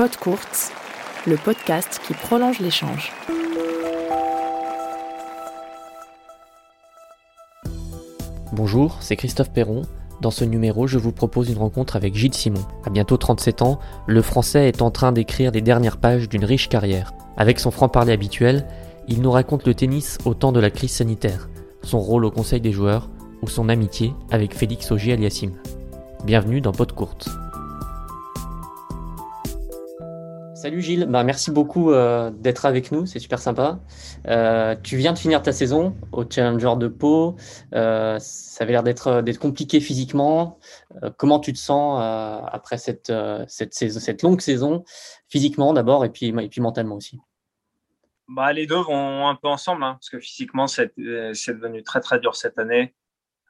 Pod Courts, le podcast qui prolonge l'échange. Bonjour, c'est Christophe Perron. Dans ce numéro, je vous propose une rencontre avec Gilles Simon. À bientôt 37 ans, le Français est en train d'écrire les dernières pages d'une riche carrière. Avec son franc-parler habituel, il nous raconte le tennis au temps de la crise sanitaire, son rôle au conseil des joueurs ou son amitié avec Félix Auger-Aliassime. Bienvenue dans Pod Courte. Salut Gilles, bah, merci beaucoup euh, d'être avec nous, c'est super sympa. Euh, tu viens de finir ta saison au Challenger de Pau, euh, ça avait l'air d'être compliqué physiquement. comment tu te sens après cette, cette, longue saison, physiquement d'abord et puis, et puis mentalement aussi? Bah, Les deux vont un peu ensemble, hein, parce que physiquement c'est devenu très très dur cette année.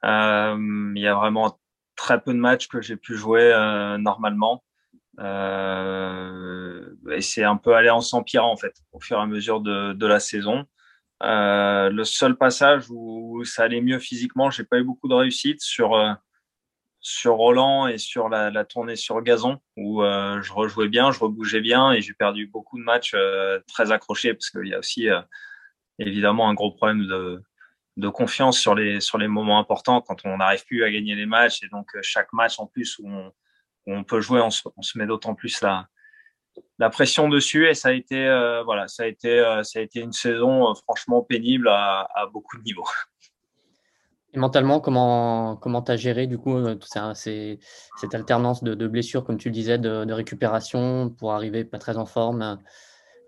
Il y a vraiment très peu de matchs que j'ai pu jouer normalement. Euh, et c'est un peu aller en s'empirant en fait au fur et à mesure de, de la saison. Euh, le seul passage où ça allait mieux physiquement, j'ai pas eu beaucoup de réussite sur euh, sur Roland et sur la, la tournée sur gazon où je rejouais bien, je rebougeais bien et j'ai perdu beaucoup de matchs très accrochés parce qu'il y a aussi évidemment un gros problème de de confiance sur les sur les moments importants quand on n'arrive plus à gagner les matchs et donc chaque match en plus où on on peut jouer, on se, met d'autant plus la, pression dessus et ça a été euh, voilà ça a été euh, ça a été une saison euh, franchement pénible à, beaucoup de niveaux. Et mentalement, comment comment as géré du coup cette alternance de, blessures comme tu le disais de, récupération pour arriver pas très en forme?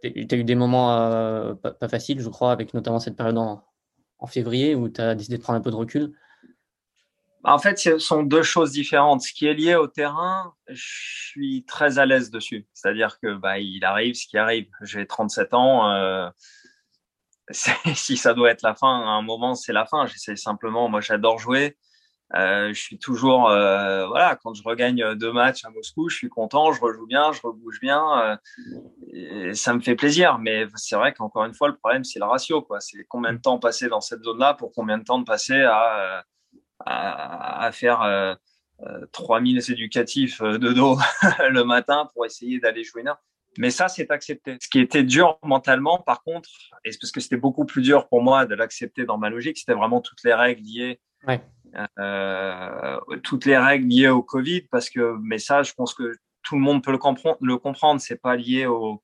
Tu as eu des moments pas, faciles, je crois, avec notamment cette période en, en février où tu as décidé de prendre un peu de recul. En fait, ce sont deux choses différentes. Ce qui est lié au terrain, je suis très à l'aise dessus. C'est-à-dire que bah, il arrive ce qui arrive. J'ai 37 ans. Euh, si ça doit être la fin, à un moment, c'est la fin. J'essaie simplement. Moi, j'adore jouer. Euh, je suis toujours, euh, voilà, quand je regagne deux matchs à Moscou, je suis content, je rejoue bien, je rebouge bien, et ça me fait plaisir. Mais c'est vrai qu'encore une fois, le problème, c'est le ratio. C'est combien de temps passer dans cette zone-là pour combien de temps de passer à à, faire euh, 3000 euh, éducatifs euh, de dos le matin pour essayer d'aller jouer une heure. Mais ça, c'est accepté. Ce qui était dur mentalement, par contre, et parce que c'était beaucoup plus dur pour moi de l'accepter dans ma logique, c'était vraiment toutes les règles liées, euh, toutes les règles liées au Covid, parce que, mais ça, je pense que tout le monde peut le comprendre. Le comprendre, c'est pas lié au,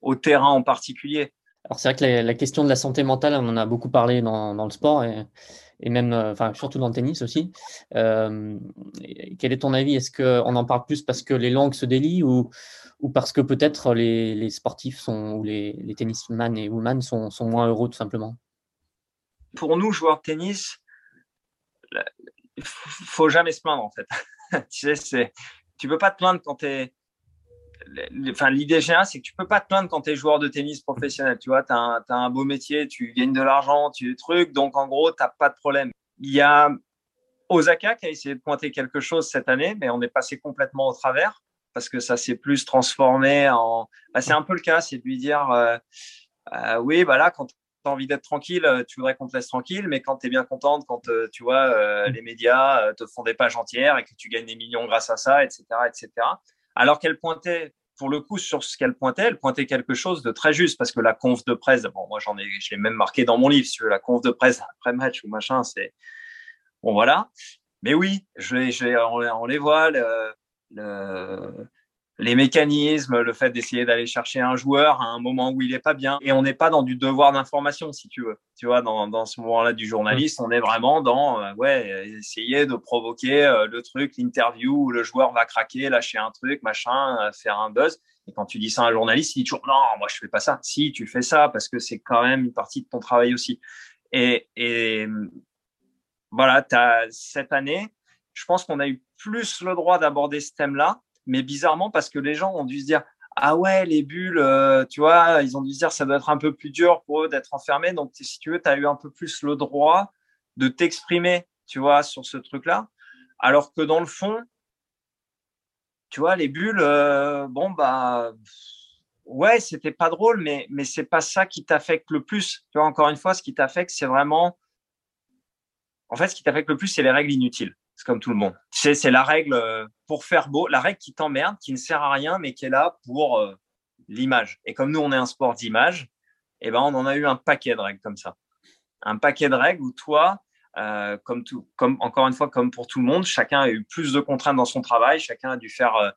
au, terrain en particulier. Alors c'est vrai que la, question de la santé mentale, on en a beaucoup parlé dans, dans le sport et et même, euh, enfin, surtout dans le tennis aussi. Euh, quel est ton avis? Est-ce qu'on en parle plus parce que les langues se délient ou, ou parce que peut-être les, les, sportifs sont, ou les, les tennisman et women sont, sont, moins heureux tout simplement? Pour nous, joueurs de tennis, il faut jamais se plaindre en fait. tu sais, tu peux pas te plaindre quand tu es enfin, l'idée générale, c'est que tu peux pas te plaindre quand tu es joueur de tennis professionnel. Tu vois, tu as, un beau métier, tu gagnes de l'argent, tu trucs. Donc, en gros, tu pas de problème. Il y a Osaka qui a essayé de pointer quelque chose cette année, mais on est passé complètement au travers parce que ça s'est plus transformé en. Bah, c'est un peu le cas, c'est de lui dire euh, euh, oui, bah là, quand tu as envie d'être tranquille, tu voudrais qu'on te laisse tranquille, mais quand tu es bien contente, quand euh, tu vois, les médias te font des pages entières et que tu gagnes des millions grâce à ça, etc., etc. Alors qu'elle pointait pour le coup, sur ce qu'elle pointait, elle pointait quelque chose de très juste parce que la conf de presse, bon, moi j'en ai, je l'ai même marqué dans mon livre, sur la conf de presse après match ou machin, c'est bon voilà. Mais oui, je, je on, les voit le, les mécanismes, le fait d'essayer d'aller chercher un joueur à un moment où il est pas bien. Et on n'est pas dans du devoir d'information, si tu veux. Tu vois, dans, dans ce moment-là du journaliste, on est vraiment dans, euh, ouais, essayer de provoquer euh, le truc, l'interview où le joueur va craquer, lâcher un truc, machin, euh, faire un buzz. Et quand tu dis ça à un journaliste, il dit toujours, non, moi, je fais pas ça. Si, tu fais ça parce que c'est quand même une partie de ton travail aussi. Et, et voilà, as, cette année, je pense qu'on a eu plus le droit d'aborder ce thème-là mais bizarrement parce que les gens ont dû se dire ah ouais, les bulles, euh, tu vois, ils ont dû se dire ça doit être un peu plus dur pour eux d'être enfermés. Donc, si tu veux, tu as eu un peu plus le droit de t'exprimer, tu vois, sur ce truc-là. Alors que dans le fond, tu vois, les bulles, euh, bon, bah, ouais, c'était pas drôle, mais, mais c'est pas ça qui t'affecte le plus. Tu vois, encore une fois, ce qui t'affecte, c'est vraiment. En fait, ce qui t'affecte le plus, c'est les règles inutiles C'est comme tout le monde. C'est la règle euh, pour faire beau, la règle qui t'emmerde, qui ne sert à rien, mais qui est là pour euh, l'image. Et comme nous, on est un sport d'image, eh ben, on en a eu un paquet de règles comme ça. Un paquet de règles où toi, euh, comme tout, comme encore une fois, comme pour tout le monde, chacun a eu plus de contraintes dans son travail, chacun a dû faire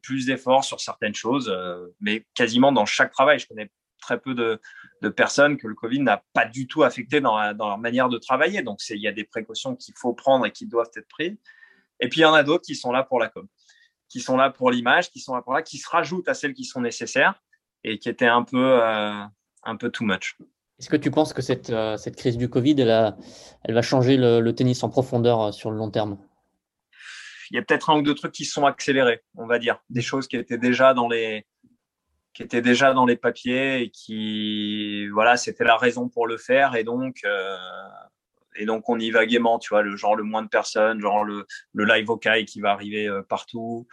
plus d'efforts sur certaines choses, mais quasiment dans chaque travail. Je connais très peu de, de personnes que le Covid n'a pas du tout affecté dans, dans leur manière de travailler. Donc, il y a des précautions qu'il faut prendre et qui doivent être prises. Et puis, il y en a d'autres qui sont là pour la com, qui sont là pour l'image, qui sont là pour là, qui se rajoutent à celles qui sont nécessaires et qui étaient un peu, un peu too much. Est-ce que tu penses que cette, euh, cette crise du Covid, elle, elle va changer le, tennis en profondeur euh, sur le long terme? Il y a peut-être un ou deux trucs qui sont accélérés, on va dire. Des choses qui étaient déjà dans les, qui étaient déjà dans les papiers et qui, voilà, c'était la raison pour le faire. Et donc, euh, et donc on y va gaiement, tu vois, le genre le moins de personnes, genre le, le live vocal qui va arriver partout.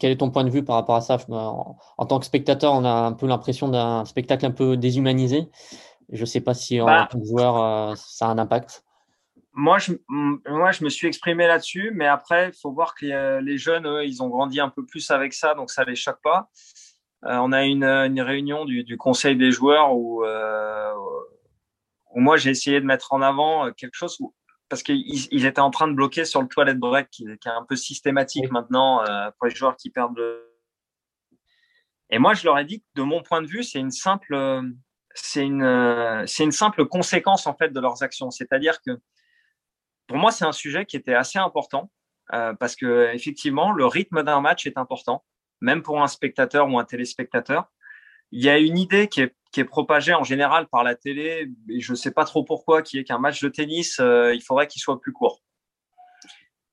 Quel est ton point de vue par rapport à ça? En, en tant que spectateur, on a un peu l'impression d'un spectacle un peu déshumanisé. Je ne sais pas si en bah, tant que joueur, euh, ça a un impact. Moi je, moi, je me suis exprimé là-dessus, mais après, il faut voir que les jeunes, eux, ils ont grandi un peu plus avec ça, donc ça ne les choque pas. Euh, on a une, une réunion du, du, conseil des joueurs où, euh, où moi, j'ai essayé de mettre en avant quelque chose où, parce qu'ils ils étaient en train de bloquer sur le toilet break, qui, qui est un peu systématique maintenant euh, pour les joueurs qui perdent le. Et moi, je leur ai dit que de mon point de vue, c'est une simple c'est une, euh, c'est une simple conséquence en fait de leurs actions. C'est-à-dire que pour moi, c'est un sujet qui était assez important euh, parce que effectivement, le rythme d'un match est important, même pour un spectateur ou un téléspectateur. Il y a une idée qui est, qui est propagée en général par la télé, et je ne sais pas trop pourquoi, qui est qu'un match de tennis, euh, il faudrait qu'il soit plus court.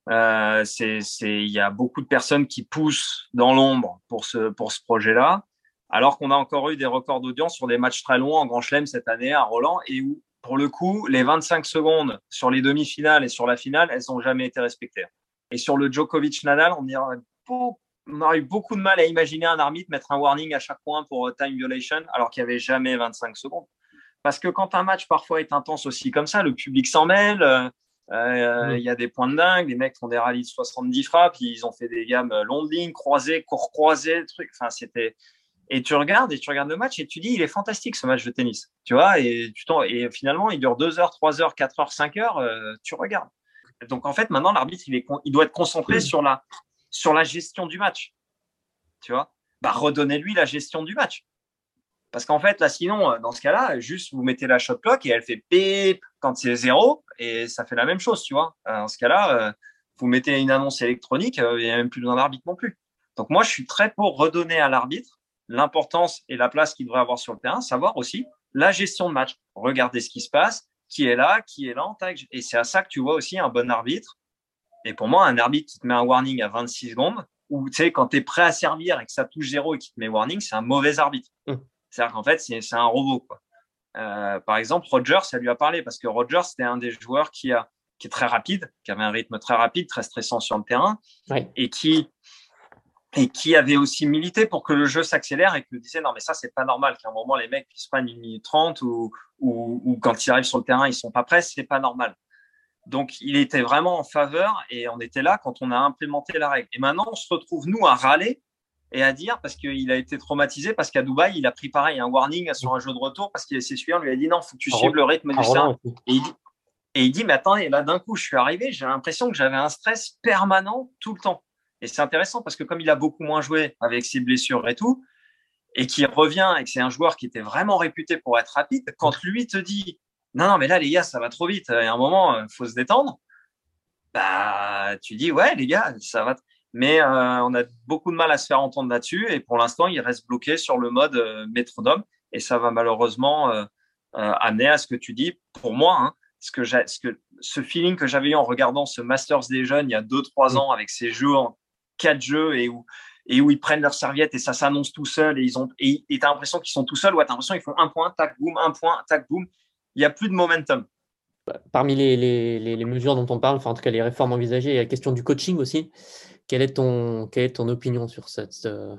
Euh, c'est, il y a beaucoup de personnes qui poussent dans l'ombre pour ce, pour ce projet-là alors qu'on a encore eu des records d'audience sur des matchs très longs en Grand Chelem cette année à Roland, et où, pour le coup, les 25 secondes sur les demi-finales et sur la finale, elles n'ont jamais été respectées. Et sur le Djokovic-Nadal, on, on aurait eu beaucoup de mal à imaginer un arbitre mettre un warning à chaque point pour euh, time violation, alors qu'il n'y avait jamais 25 secondes. Parce que quand un match parfois est intense aussi comme ça, le public s'en mêle, euh, euh, il y a des points de dingue, les mecs font des rallyes de 70 frappes, ils ont fait des gammes longues lignes, croisées, court croisées, truc. Enfin, c'était, et tu regardes et tu regardes le match et tu dis il est fantastique ce match de tennis tu vois et tu et finalement il dure 2 heures 3 heures 4 heures 5 heures euh, tu regardes donc en fait maintenant l'arbitre il est il doit être concentré sur la sur la gestion du match tu vois? Bah redonnez-lui la gestion du match parce qu'en fait là sinon euh, dans ce cas-là juste vous mettez la shot clock et elle fait pip quand c'est zéro et ça fait la même chose tu vois euh, dans ce cas-là vous mettez une annonce électronique il n'y a même plus besoin d'arbitre non plus donc moi je suis très pour redonner à l'arbitre l'importance et la place qu'il devrait avoir sur le terrain, savoir aussi la gestion de match. Regarder ce qui se passe, qui est là, qui est là en tag. Et c'est à ça que tu vois aussi un bon arbitre. Et pour moi, un arbitre qui te met un warning à 26 secondes, ou tu sais, quand tu es prêt à servir et que ça touche zéro et qu'il te met warning, c'est un mauvais arbitre. Mmh. C'est-à-dire qu'en fait, c'est un robot. Quoi. Euh, par exemple, Roger, ça lui a parlé parce que Roger, c'était un des joueurs qui, a, qui est très rapide, qui avait un rythme très rapide, très stressant sur le terrain, et qui et qui avait aussi milité pour que le jeu s'accélère et qui disait non mais ça c'est pas normal qu'à un moment les mecs puissent prendre une minute trente ou, ou, ou, quand ils arrivent sur le terrain ils sont pas prêts c'est pas normal donc il était vraiment en faveur et on était là quand on a implémenté la règle. Et maintenant on se retrouve nous à râler et à dire parce qu'il a été traumatisé parce qu'à Dubaï il a pris pareil un warning sur un jeu de retour parce qu'il s'est suivi on lui a dit non faut que tu suives le rythme du et il dit et il dit mais attends et là d'un coup je suis arrivé j'ai l'impression que j'avais un stress permanent tout le temps. Et c'est intéressant parce que comme il a beaucoup moins joué avec ses blessures et tout, et qu'il revient et que c'est un joueur qui était vraiment réputé pour être rapide, quand lui te dit non, non, mais là, les gars, ça va trop vite, y a un moment, il faut se détendre, bah, tu dis ouais, les gars, ça va. Mais euh, on a beaucoup de mal à se faire entendre là-dessus. Et pour l'instant, il reste bloqué sur le mode euh, métronome. Et ça va malheureusement euh, amener à ce que tu dis, pour moi, hein, ce que, ce feeling que j'avais eu en regardant ce Masters des jeunes il y a 2-3 ans avec ces jeux en, quatre jeux et où, et où ils prennent leurs serviettes et ça s'annonce tout seul et et t'as l'impression qu'ils sont tout seuls. Ou t'as l'impression qu'ils font un point tac boum un point tac boum il n'y a plus de momentum. Parmi les, les, les, mesures dont on parle enfin en tout cas les réformes envisagées il y a la question du coaching aussi. Quelle est ton quelle est ton opinion sur cette, euh,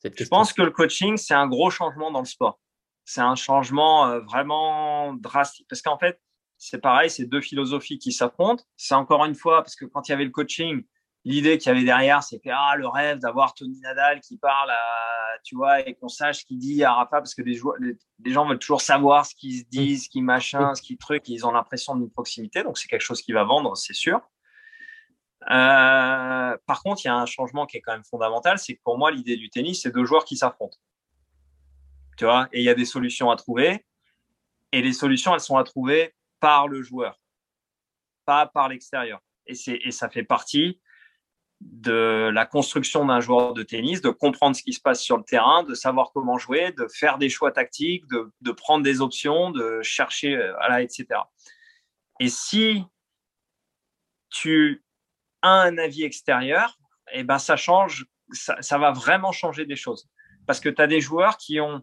cette question? je pense que le coaching c'est un gros changement dans le sport. C'est un changement euh, vraiment drastique. Parce qu'en fait c'est pareil, c'est deux philosophies qui s'affrontent. C'est encore une fois, parce que quand il y avait le coaching, l'idée qu'il y avait derrière, c'était ah, le rêve d'avoir Tony Nadal qui parle, à, tu vois, et qu'on sache ce qu'il dit à Rafa, parce que les, joueurs, les, gens veulent toujours savoir ce qu'ils se disent, ce qu'ils machin, ce qu'ils truc, ils ont l'impression d'une proximité, donc c'est quelque chose qui va vendre, c'est sûr. Euh, par contre, il y a un changement qui est quand même fondamental, c'est que pour moi, l'idée du tennis, c'est deux joueurs qui s'affrontent. Tu vois, et il y a des solutions à trouver, et les solutions, elles sont à trouver par le joueur, pas par l'extérieur. Et, et ça fait partie de la construction d'un joueur de tennis, de comprendre ce qui se passe sur le terrain, de savoir comment jouer, de faire des choix tactiques, de, de prendre des options, de chercher, voilà, etc. Et si tu as un avis extérieur, eh ben ça change, ça, ça, va vraiment changer des choses. Parce que tu as des joueurs qui ont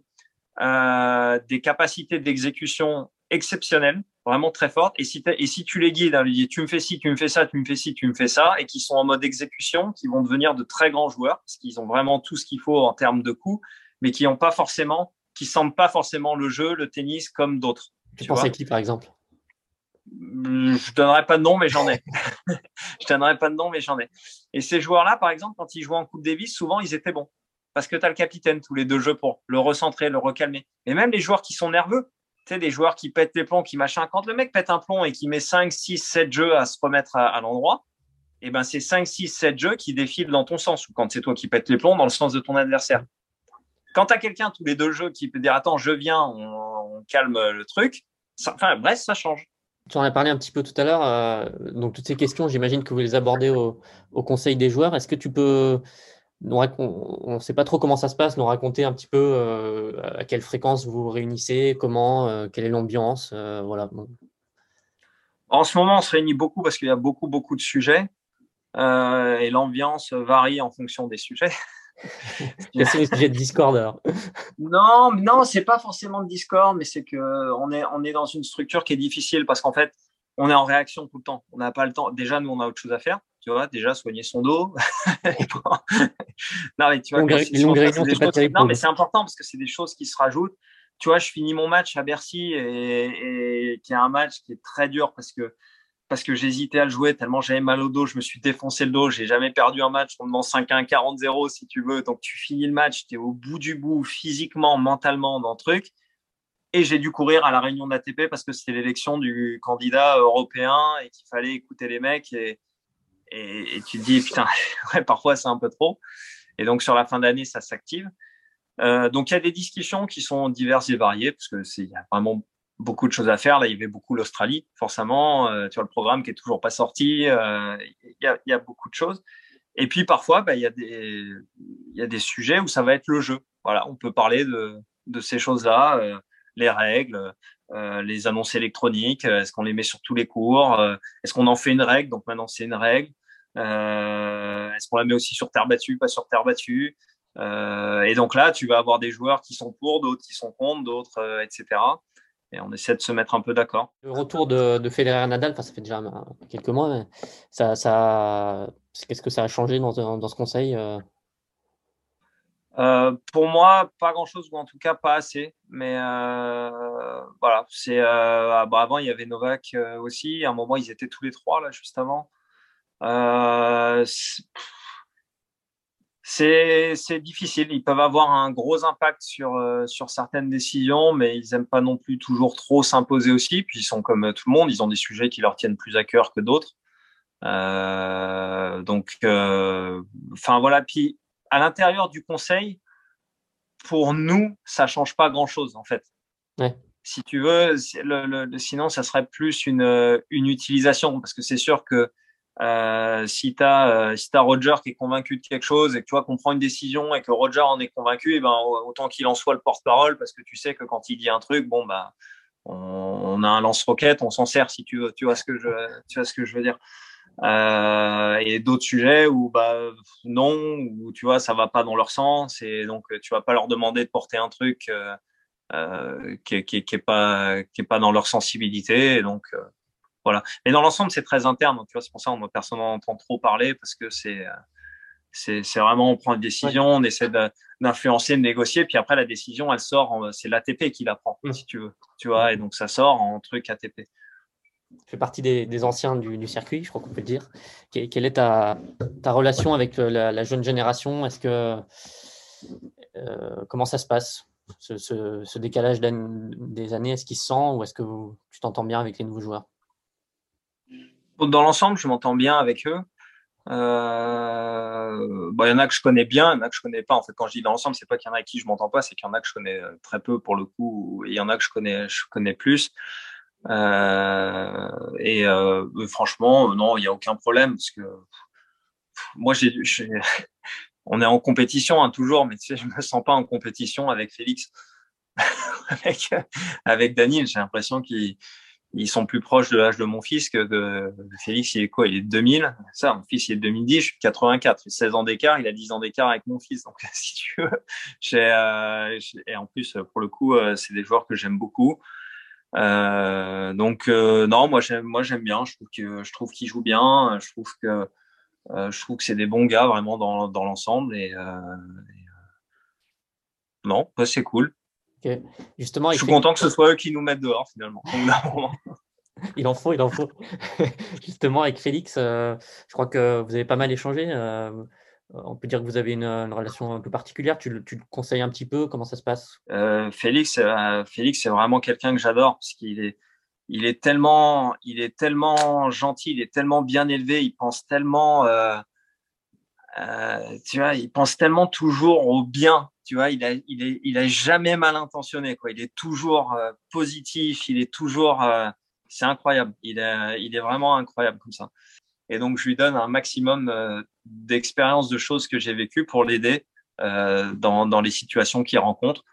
euh, des capacités d'exécution exceptionnelles, vraiment très fortes. Et si, et si tu les guides, hein, dis, tu me fais ci, tu me fais ça, tu me fais ci, tu me fais ça, et qui sont en mode exécution, qui vont devenir de très grands joueurs, parce qu'ils ont vraiment tout ce qu'il faut en termes de coups, mais qui n'ont pas forcément, qui sentent pas forcément le jeu, le tennis comme d'autres. Tu, penses à qui, par exemple? Je donnerai pas de nom, mais j'en ai. je donnerai pas de nom, mais j'en ai. Et ces joueurs-là, par exemple, quand ils jouaient en Coupe Davis, souvent, ils étaient bons. Parce que tu as le capitaine tous les deux jeux pour le recentrer, le recalmer. Et même les joueurs qui sont nerveux, sais, des joueurs qui pètent les plombs, qui machin. Quand le mec pète un plomb et qui met 5, 6, 7 jeux à se remettre à, l'endroit, et eh ben c'est 5, 6, 7 jeux qui défilent dans ton sens, ou quand c'est toi qui pètes les plombs, dans le sens de ton adversaire. Quand tu as quelqu'un tous les deux jeux qui peut dire Attends, je viens, on, calme le truc, enfin bref, ça change. Tu en as parlé un petit peu tout à l'heure. Euh, donc, toutes ces questions, j'imagine que vous les abordez au conseil des joueurs. Est-ce que tu peux on ne sait pas trop comment ça se passe, nous raconter un petit peu euh, à quelle fréquence vous vous réunissez, comment, euh, quelle est l'ambiance, euh, voilà. En ce moment, on se réunit beaucoup parce qu'il y a beaucoup, beaucoup de sujets et l'ambiance varie en fonction des sujets. Quels sont les sujets de Discord alors Non, non, c'est pas forcément de Discord, mais c'est que on est, on est dans une structure qui est difficile parce qu'en fait, on est en réaction tout le temps. On n'a pas le temps. Déjà, nous, on a autre chose à faire tu vois, déjà soigner son dos. non, mais tu vois, non, mais c'est important parce que c'est des choses qui se rajoutent. Tu vois, je finis mon match à Bercy et, et qui est un match qui est très dur parce que parce que j'hésitais à le jouer tellement j'avais mal au dos, je me suis défoncé le dos, j'ai jamais perdu un match, on demande 5-1, 40-0 si tu veux. Donc tu finis le match, tu es au bout du bout physiquement, mentalement dans le truc. Et j'ai dû courir à la réunion d'ATP parce que c'était l'élection du candidat européen et qu'il fallait écouter les mecs. Et, et, tu te dis, putain, parfois c'est un peu trop. Et donc sur la fin d'année, ça s'active. Euh, donc il y a des discussions qui sont diverses et variées, parce que c'est, y a vraiment beaucoup de choses à faire. Là, il y avait beaucoup l'Australie, forcément. Euh, tu vois, le programme qui est toujours pas sorti. Euh, il, y a, il y, a, beaucoup de choses. Et puis parfois, bah, il, y a des, il y a des sujets où ça va être le jeu. Voilà, on peut parler de, de ces choses-là, euh, les règles, euh, les annonces électroniques Est-ce qu'on les met sur tous les cours Est-ce qu'on en fait une règle Donc maintenant, c'est une règle. Euh, est-ce qu'on la met aussi sur terre battue, pas sur terre battue euh, Et donc là, tu vas avoir des joueurs qui sont pour, d'autres qui sont contre, d'autres, etc. Et on essaie de se mettre un peu d'accord. Le retour de, de Federer Nadal, ça fait déjà quelques mois, ça, qu'est-ce que ça a changé dans ce conseil euh, pour moi, pas grand-chose, ou en tout cas pas assez. Mais euh, voilà, c'est euh, ah, bah, avant il y avait Novak euh, aussi. À un moment, ils étaient tous les trois là, juste avant. Euh, c'est difficile. Ils peuvent avoir un gros impact sur sur certaines décisions, mais ils aiment pas non plus toujours trop s'imposer aussi. Puis ils sont comme tout le monde, ils ont des sujets qui leur tiennent plus à cœur que d'autres. donc, enfin voilà. Puis à l'intérieur du conseil, pour nous, ça change pas grand-chose en fait. Si tu veux, le, sinon, ça serait plus une, une utilisation parce que c'est sûr que euh, si tu as, euh, si as Roger qui est convaincu de quelque chose et que tu vois qu'on prend une décision et que Roger en est convaincu, et eh ben, autant qu'il en soit le porte-parole parce que tu sais que quand il dit un truc, bon, bah, on, on a un lance-roquette, on s'en sert si tu veux. Tu vois ce que je, tu vois ce que je veux dire? Euh, et d'autres sujets où bah non, où tu vois ça va pas dans leur sens et donc tu vas pas leur demander de porter un truc euh, euh, qui, qui, qui est pas qui est pas dans leur sensibilité et donc euh, voilà. Mais dans l'ensemble c'est très interne, tu vois c'est pour ça on personne n'en entend trop parler parce que c'est c'est c'est vraiment on prend une décision, on essaie d'influencer, de, négocier, puis après la décision elle sort, c'est l'ATP qui la prend si tu veux, tu vois et donc ça sort en truc ATP. Fais partie des, anciens du, circuit, je crois qu'on peut le dire. Quelle est ta, relation avec la, jeune génération? Est-ce que euh, comment ça se passe ce, décalage des années? Est-ce qu'il se sent ou est-ce que tu t'entends bien avec les nouveaux joueurs? Dans l'ensemble, je m'entends bien avec eux. Euh, il y en a que je connais bien, il y en a que je connais pas. En fait, quand je dis dans l'ensemble, c'est pas qu'il y en a avec qui je m'entends pas, c'est qu'il y en a que je connais très peu pour le coup, et il y en a que je connais, je connais plus. Euh, et euh, franchement, non, il n'y a aucun problème parce que moi, j'ai, on est en compétition hein, toujours, mais tu sais, je me sens pas en compétition avec Félix, avec avec Daniel. J'ai l'impression qu'ils ils sont plus proches de l'âge de mon fils que de Félix. Il est quoi Il est de 2000. Ça, mon fils, il est de 2010. Je suis 84. J'ai 16 ans d'écart. Il a 10 ans d'écart avec mon fils. Donc, si tu veux, j'ai, euh, et en plus, pour le coup, euh, c'est des joueurs que j'aime beaucoup. Euh, donc, euh, non, moi, j'aime, moi, j'aime bien. Je trouve que, je trouve qu'ils jouent bien. Je trouve que, euh, je trouve que c'est des bons gars vraiment dans, dans l'ensemble. Et, et non, c'est cool. Justement, je suis content que ce soit eux qui nous mettent dehors finalement. il en faut, il en faut. Justement, avec Félix, je crois que vous avez pas mal échangé. Euh, on peut dire que vous avez une, relation un peu particulière. Tu, le conseilles un petit peu? Comment ça se passe? Euh, Félix, Félix, c'est vraiment quelqu'un que j'adore parce qu'il est, il est tellement, il est tellement gentil, il est tellement bien élevé, il pense tellement, tu vois, il pense tellement toujours au bien tu vois, il a, il est, il a jamais mal intentionné, quoi. Il est toujours euh, positif, il est toujours, euh, c'est incroyable. Il est, il est vraiment incroyable comme ça. Et donc, je lui donne un maximum euh, d'expérience de choses que j'ai vécues pour l'aider dans, dans les situations qu'il rencontre,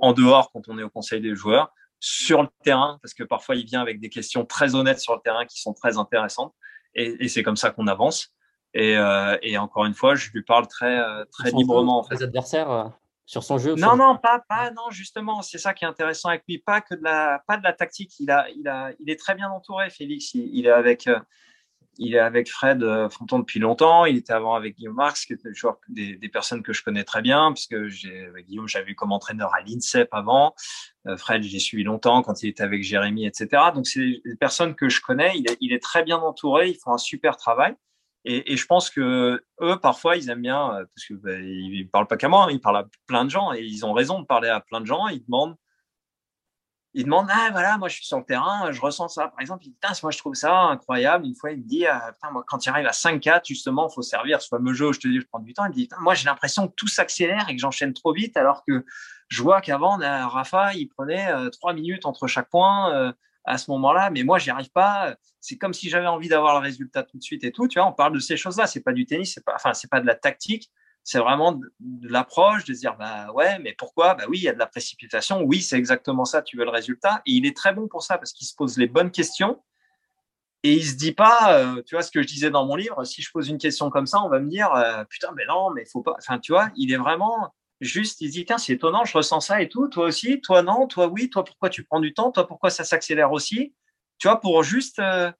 en dehors quand on est au conseil des joueurs, sur le terrain, parce que parfois il vient avec des questions très honnêtes sur le terrain qui sont très intéressantes. Et, et c'est comme ça qu'on avance. Et, et, encore une fois, je lui parle très, très librement. En fait. Les adversaires sur son jeu Non, non, pas, pas, non, justement, c'est ça qui est intéressant avec lui, pas que de la, pas de la tactique. Il a, il a, il est très bien entouré, Félix. Il, est avec, euh, il est avec Fred euh, Fonton depuis longtemps. Il était avant avec Guillaume Marx, qui était des, des, personnes que je connais très bien, puisque j'ai, avec Guillaume, j'avais vu comme entraîneur à l'INSEP avant. Euh, Fred, j'ai suivi longtemps quand il était avec Jérémy, etc. Donc, c'est des personnes que je connais. Il est, il est très bien entouré. Ils font un super travail. Et, et, je pense que eux, parfois, ils aiment bien, euh, parce que bah, ils parlent pas qu'à moi, hein, ils parlent à plein de gens, et ils ont raison de parler à plein de gens. Ils demandent, ils demandent, ah voilà, moi je suis sur le terrain, je ressens ça. Par exemple, ils disent, moi je trouve ça incroyable. Une fois, il me dit, ah, putain, moi, quand il arrive à 5-4, justement, il faut servir ce fameux jeu où je te dis, je prends du temps. Il me dit, moi j'ai l'impression que tout s'accélère et que j'enchaîne trop vite, alors que je vois qu'avant, Rafa, il prenait euh, trois minutes entre chaque point. Euh, à ce moment-là, mais moi, j'y arrive pas. C'est comme si j'avais envie d'avoir le résultat tout de suite et tout. Tu vois, on parle de ces choses-là. C'est pas du tennis, c'est pas, enfin, c'est pas de la tactique. C'est vraiment de, l'approche, de dire, bah ouais, mais pourquoi? Bah oui, il y a de la précipitation. Oui, c'est exactement ça. Tu veux le résultat. Et il est très bon pour ça parce qu'il se pose les bonnes questions. Et il se dit pas, euh, tu vois, ce que je disais dans mon livre, si je pose une question comme ça, on va me dire, euh, putain, mais non, mais faut pas. Enfin, tu vois, il est vraiment, juste, il se dit, tiens, c'est étonnant, je ressens ça et tout, toi aussi, toi non, toi oui, toi pourquoi tu prends du temps, toi pourquoi ça s'accélère aussi, tu vois, pour juste euh,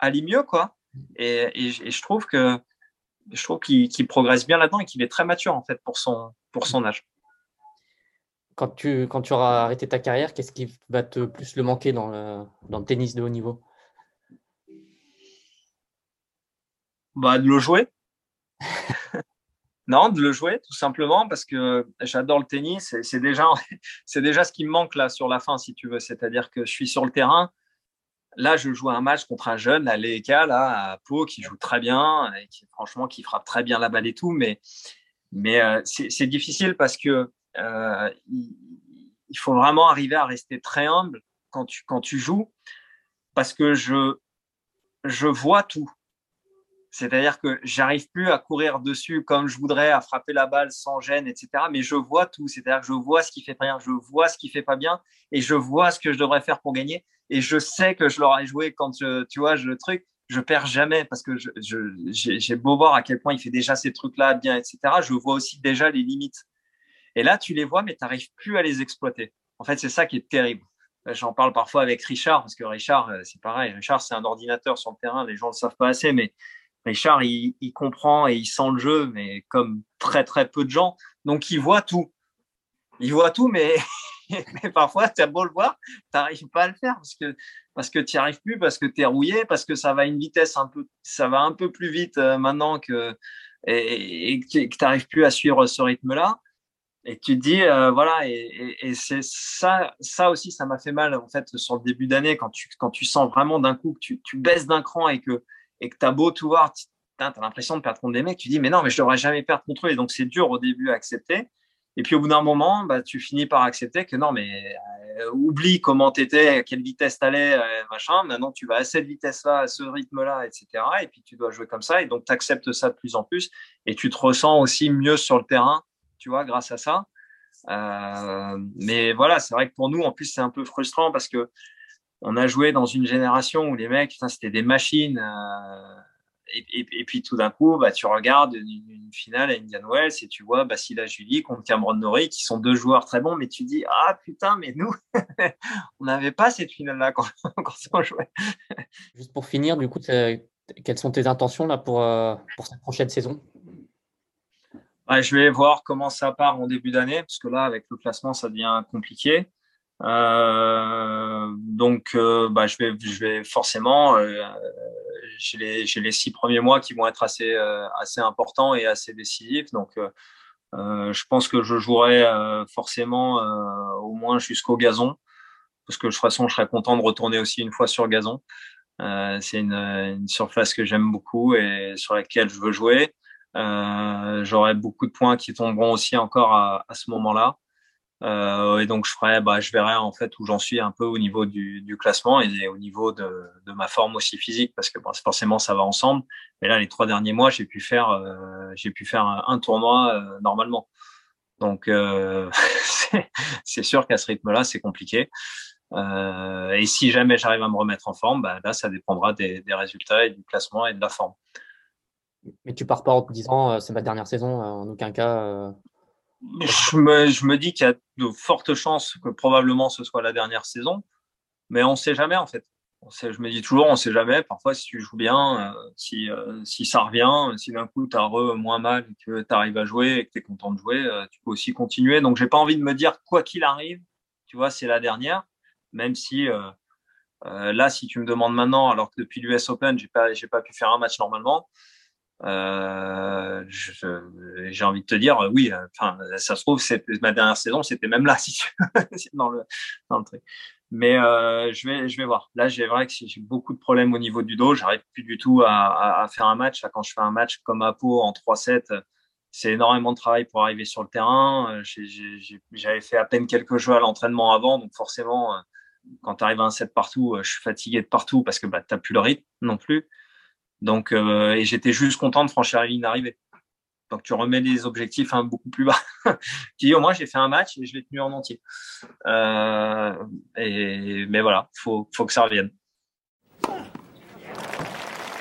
aller mieux, quoi. Et, je trouve que je trouve qu'il progresse bien là-dedans et qu'il est très mature, en fait, pour son, pour son âge. Quand tu, quand tu auras arrêté ta carrière, qu'est-ce qui va te plus le manquer dans le, dans le tennis de haut niveau? Bah, De le jouer. Non, de le jouer tout simplement parce que j'adore le tennis et c'est déjà, c'est déjà ce qui me manque là sur la fin, si tu veux. C'est-à-dire que je suis sur le terrain. Là, je joue un match contre un jeune, la Leeka, là, à Pau, qui joue très bien et qui, franchement, qui frappe très bien la balle et tout. Mais, mais euh, c'est difficile parce que euh, il faut vraiment arriver à rester très humble quand tu, quand tu joues parce que je, je vois tout. C'est-à-dire que j'arrive plus à courir dessus comme je voudrais, à frapper la balle sans gêne, etc. Mais je vois tout. C'est-à-dire que je vois ce qui fait bien, je vois ce qui fait pas bien, et je vois ce que je devrais faire pour gagner. Et je sais que je l'aurais joué quand je, tu vois, je, le truc, je perds jamais parce que j'ai beau voir à quel point il fait déjà ces trucs-là bien, etc. Je vois aussi déjà les limites. Et là, tu les vois, mais tu n'arrives plus à les exploiter. En fait, c'est ça qui est terrible. J'en parle parfois avec Richard, parce que Richard, euh, c'est pareil. Richard, c'est un ordinateur sur le terrain. Les gens ne le savent pas assez, mais Richard, il, comprend et il sent le jeu, mais comme très très peu de gens. Donc il voit tout. Il voit tout, mais mais parfois, tu as beau le voir, tu n'arrives pas à le faire parce que, parce que tu n'y arrives plus, parce que tu es rouillé, parce que ça va une vitesse un peu, ça va un peu plus vite euh, maintenant que, et, que tu n'arrives plus à suivre ce rythme-là. Et tu te dis, euh, voilà, et, et c'est ça, ça aussi, ça m'a fait mal en fait sur le début d'année quand tu, quand tu sens vraiment d'un coup que tu, tu baisses d'un cran et que, et que tu as beau tout voir, tu as l'impression de perdre contre des mecs, tu dis, mais non, mais je devrais jamais perdre contre eux. Et donc, c'est dur au début à accepter. Et puis, au bout d'un moment, bah, tu finis par accepter que non, mais euh, oublie comment tu étais, à quelle vitesse tu allais, euh, machin. Maintenant, tu vas à cette vitesse-là, à ce rythme-là, etc. Et puis, tu dois jouer comme ça. Et donc, tu acceptes ça de plus en plus. Et tu te ressens aussi mieux sur le terrain, tu vois, grâce à ça. Euh, mais voilà, c'est vrai que pour nous, en plus, c'est un peu frustrant parce que on a joué dans une génération où les mecs, c'était des machines. Euh, et, puis tout d'un coup, bah, tu regardes une, finale à Indian Wells et tu vois Basila Julie contre Cameron Norrie, qui sont deux joueurs très bons, mais tu dis ah putain, mais nous, on n'avait pas cette finale-là quand, on jouait. Juste pour finir, du coup, quelles sont tes intentions là pour, euh, pour cette prochaine saison? Je vais voir comment ça part en début d'année, parce que là, avec le classement, ça devient compliqué. Euh, donc, euh, bah, je vais, je vais forcément, euh, j'ai les, les, six premiers mois qui vont être assez, assez importants et assez décisifs. Donc, je pense que je jouerai forcément au moins jusqu'au gazon, parce que de toute façon, je serais content de retourner aussi une fois sur gazon. c'est une, une, surface que j'aime beaucoup et sur laquelle je veux jouer. J'aurai beaucoup de points qui tomberont aussi encore à, à ce moment-là. Euh, et donc je ferai, bah, je verrai en fait où j'en suis un peu au niveau du, du classement et au niveau de, de, ma forme aussi physique parce que bon, forcément ça va ensemble. Mais là les trois derniers mois j'ai pu faire, euh, j'ai pu faire un, tournoi euh, normalement. Donc euh, c'est sûr qu'à ce rythme-là c'est compliqué. et si jamais j'arrive à me remettre en forme, bah, là ça dépendra des, des, résultats et du classement et de la forme. Mais tu pars pas en te disant c'est ma dernière saison en aucun cas je me, dis qu'il y a de fortes chances que probablement ce soit la dernière saison, mais on ne sait jamais en fait. Je me dis toujours, on ne sait jamais. Parfois, si tu joues bien, euh, si, euh, si ça revient, si d'un coup tu as moins mal, que tu arrives à jouer et que tu es content de jouer, euh, tu peux aussi continuer. Donc, j'ai pas envie de me dire, quoi qu'il arrive, tu vois, c'est la dernière, même si là, si tu me demandes maintenant, alors que depuis l'US Open, j'ai pas, j'ai pas pu faire un match normalement, euh, j'ai envie de te dire, oui, enfin, ça se trouve, ma dernière saison, c'était même là, si tu dans le, dans le truc. Mais euh, je vais, je vais voir. Là, j'ai vrai que j'ai beaucoup de problèmes au niveau du dos. J'arrive plus du tout à, à, faire un match. Quand je fais un match comme à Pau en 3-7, c'est énormément de travail pour arriver sur le terrain. J'avais fait à peine quelques jeux à l'entraînement avant, donc forcément, quand tu arrives à un set partout, je suis fatigué de partout parce que bah, tu plus le rythme non plus. Donc, euh, et j'étais juste content de franchir la ligne d'arrivée. Donc, tu remets les objectifs hein, beaucoup plus bas. tu dis, au moins, j'ai fait un match et je l'ai tenu en entier. Euh, et, mais voilà, faut, faut que ça revienne.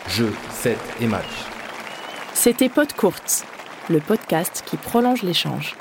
Jeu, set et match. C'était Pod Courte, le podcast qui prolonge l'échange.